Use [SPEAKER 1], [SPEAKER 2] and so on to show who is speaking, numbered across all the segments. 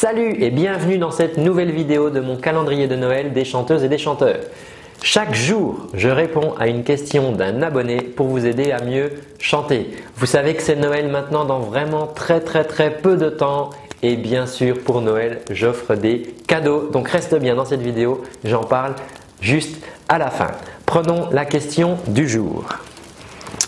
[SPEAKER 1] Salut et bienvenue dans cette nouvelle vidéo de mon calendrier de Noël des chanteuses et des chanteurs. Chaque jour, je réponds à une question d'un abonné pour vous aider à mieux chanter. Vous savez que c'est Noël maintenant dans vraiment très très très peu de temps et bien sûr pour Noël, j'offre des cadeaux. Donc reste bien dans cette vidéo, j'en parle juste à la fin. Prenons la question du jour.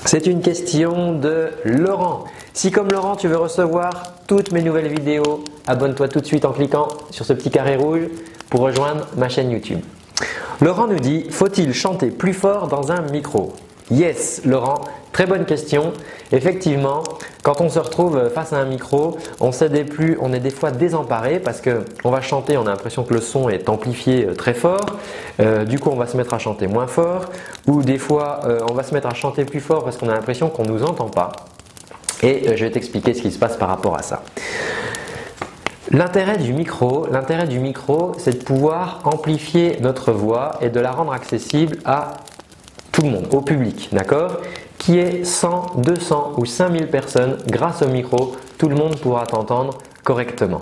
[SPEAKER 1] C'est une question de Laurent. Si comme Laurent, tu veux recevoir toutes mes nouvelles vidéos, abonne-toi tout de suite en cliquant sur ce petit carré rouge pour rejoindre ma chaîne YouTube. Laurent nous dit, faut-il chanter plus fort dans un micro? Yes, Laurent, très bonne question. Effectivement, quand on se retrouve face à un micro, on, on est des fois désemparé parce qu'on va chanter, on a l'impression que le son est amplifié euh, très fort. Euh, du coup, on va se mettre à chanter moins fort. Ou des fois, euh, on va se mettre à chanter plus fort parce qu'on a l'impression qu'on ne nous entend pas. Et je vais t'expliquer ce qui se passe par rapport à ça. L'intérêt du micro, l'intérêt du micro, c'est de pouvoir amplifier notre voix et de la rendre accessible à tout le monde, au public, d'accord? Qui est 100, 200 ou 5000 personnes, grâce au micro, tout le monde pourra t'entendre correctement.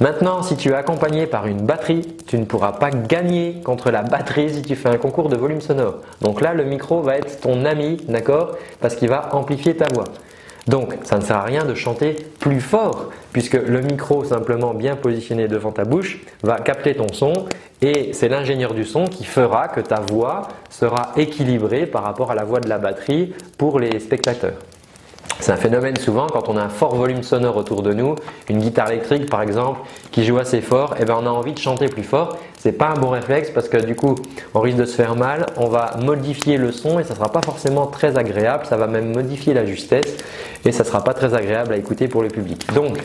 [SPEAKER 1] Maintenant, si tu es accompagné par une batterie, tu ne pourras pas gagner contre la batterie si tu fais un concours de volume sonore. Donc là, le micro va être ton ami, d'accord? Parce qu'il va amplifier ta voix. Donc, ça ne sert à rien de chanter plus fort, puisque le micro simplement bien positionné devant ta bouche va capter ton son et c'est l'ingénieur du son qui fera que ta voix sera équilibrée par rapport à la voix de la batterie pour les spectateurs. C'est un phénomène souvent quand on a un fort volume sonore autour de nous, une guitare électrique par exemple qui joue assez fort, et eh ben on a envie de chanter plus fort. C'est pas un bon réflexe parce que du coup on risque de se faire mal, on va modifier le son et ça sera pas forcément très agréable, ça va même modifier la justesse et ça sera pas très agréable à écouter pour le public. Donc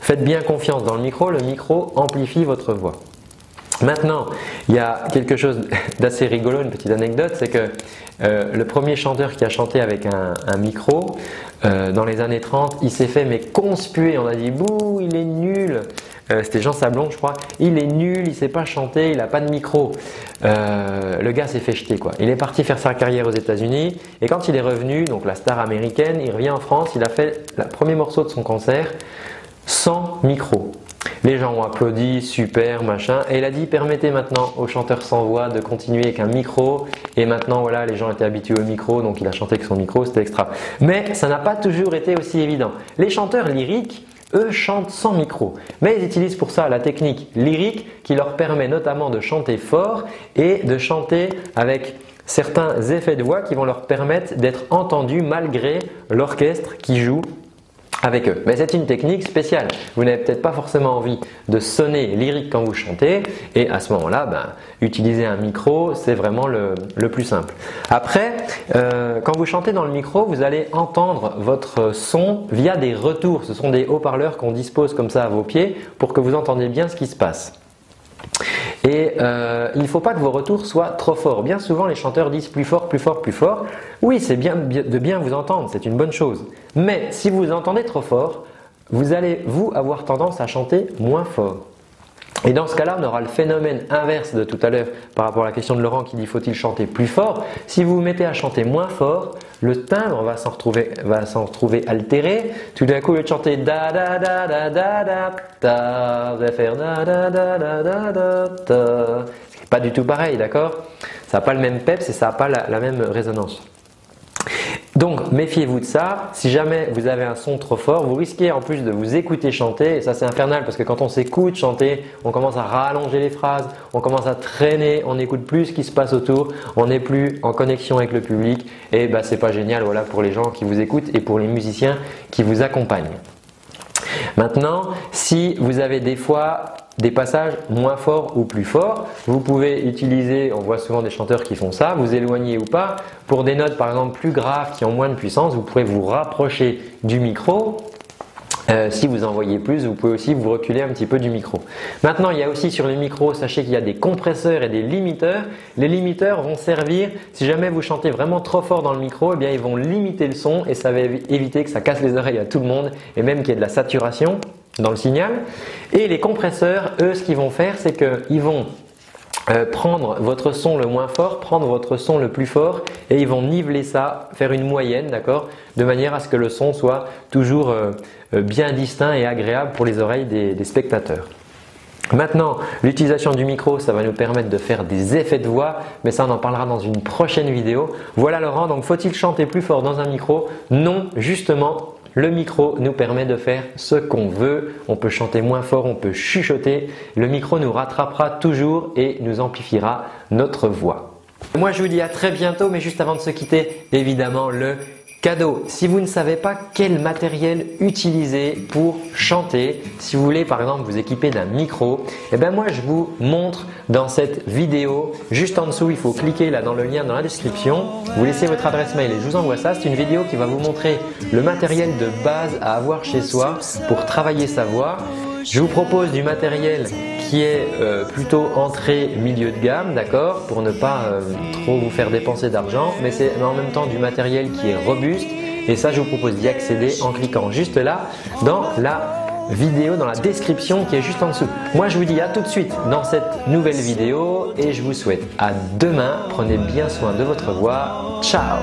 [SPEAKER 1] faites bien confiance dans le micro, le micro amplifie votre voix. Maintenant, il y a quelque chose d'assez rigolo, une petite anecdote, c'est que euh, le premier chanteur qui a chanté avec un, micro, euh, dans les années 30, il s'est fait mais conspuer. On a dit bouh, il est nul. Euh, c'était Jean Sablon, je crois. Il est nul, il sait pas chanter, il n'a pas de micro. le gars s'est fait jeter quoi. Il est parti faire sa carrière aux États-Unis et quand il est revenu, donc la star américaine, il revient en France, il a fait le premier morceau de son concert sans micro. Les gens ont applaudi, super, machin. Et il a dit permettez maintenant aux chanteurs sans voix de continuer avec un micro. Et maintenant, voilà, les gens étaient habitués au micro, donc il a chanté avec son micro, c'était extra. Mais ça n'a pas toujours été aussi évident. Les chanteurs lyriques, eux chantent sans micro, mais ils utilisent pour ça la technique lyrique qui leur permet notamment de chanter fort et de chanter avec certains effets de voix qui vont leur permettre d'être entendus malgré l'orchestre qui joue avec eux. Mais c'est une technique spéciale. Vous n'avez peut-être pas forcément envie de sonner lyrique quand vous chantez et à ce moment-là, ben, utiliser un micro, c'est vraiment le, plus simple. Après, euh, quand vous chantez dans le micro, vous allez entendre votre son via des retours. Ce sont des haut-parleurs qu'on dispose comme ça à vos pieds pour que vous entendiez bien ce qui se passe. Et euh, il ne faut pas que vos retours soient trop forts. Bien souvent, les chanteurs disent plus fort, plus fort, plus fort. Oui, c'est bien de bien vous entendre, c'est une bonne chose. Mais si vous entendez trop fort, vous allez, vous, avoir tendance à chanter moins fort. Et dans ce cas-là, on aura le phénomène inverse de tout à l'heure par rapport à la question de Laurent qui dit faut-il chanter plus fort? Si vous vous mettez à chanter moins fort, le timbre va s'en retrouver, va s'en retrouver altéré. Tout d'un coup, au lieu de chanter da da da da da da da, vous allez faire da da da da da da da. C'est pas du tout pareil, d'accord Ça n'a pas le même peps et ça n'a pas la même résonance. Donc méfiez-vous de ça. Si jamais vous avez un son trop fort, vous risquez en plus de vous écouter chanter. Et ça c'est infernal parce que quand on s'écoute chanter, on commence à rallonger les phrases, on commence à traîner, on n'écoute plus ce qui se passe autour, on n'est plus en connexion avec le public. Et bah c'est pas génial voilà pour les gens qui vous écoutent et pour les musiciens qui vous accompagnent. Maintenant, si vous avez des fois des passages moins forts ou plus forts. Vous pouvez utiliser, on voit souvent des chanteurs qui font ça, vous éloignez ou pas. Pour des notes par exemple plus graves qui ont moins de puissance, vous pourrez vous rapprocher du micro. Euh, si vous envoyez plus, vous pouvez aussi vous reculer un petit peu du micro. Maintenant, il y a aussi sur les micros, sachez qu'il y a des compresseurs et des limiteurs. Les limiteurs vont servir, si jamais vous chantez vraiment trop fort dans le micro, eh bien ils vont limiter le son et ça va éviter que ça casse les oreilles à tout le monde et même qu'il y ait de la saturation dans le signal. Et les compresseurs, eux, ce qu'ils vont faire, c'est qu'ils vont euh, prendre votre son le moins fort, prendre votre son le plus fort et ils vont niveler ça, faire une moyenne, d'accord De manière à ce que le son soit toujours euh, euh, bien distinct et agréable pour les oreilles des, spectateurs. Maintenant, l'utilisation du micro, ça va nous permettre de faire des effets de voix, mais ça on en parlera dans une prochaine vidéo. Voilà Laurent, donc faut-il chanter plus fort dans un micro? Non, justement, le micro nous permet de faire ce qu'on veut. On peut chanter moins fort, on peut chuchoter. Le micro nous rattrapera toujours et nous amplifiera notre voix. Moi je vous dis à très bientôt, mais juste avant de se quitter, évidemment le Cadeau, si vous ne savez pas quel matériel utiliser pour chanter, si vous voulez par exemple vous équiper d'un micro, eh bien moi je vous montre dans cette vidéo, juste en dessous il faut cliquer là dans le lien dans la description, vous laissez votre adresse mail et je vous envoie ça. C'est une vidéo qui va vous montrer le matériel de base à avoir chez soi pour travailler sa voix. Je vous propose du matériel qui est euh, plutôt entrée milieu de gamme, d'accord, pour ne pas euh, trop vous faire dépenser d'argent, mais c'est en même temps du matériel qui est robuste. Et ça, je vous propose d'y accéder en cliquant juste là dans la vidéo, dans la description qui est juste en dessous. Moi, je vous dis à tout de suite dans cette nouvelle vidéo et je vous souhaite à demain. Prenez bien soin de votre voix. Ciao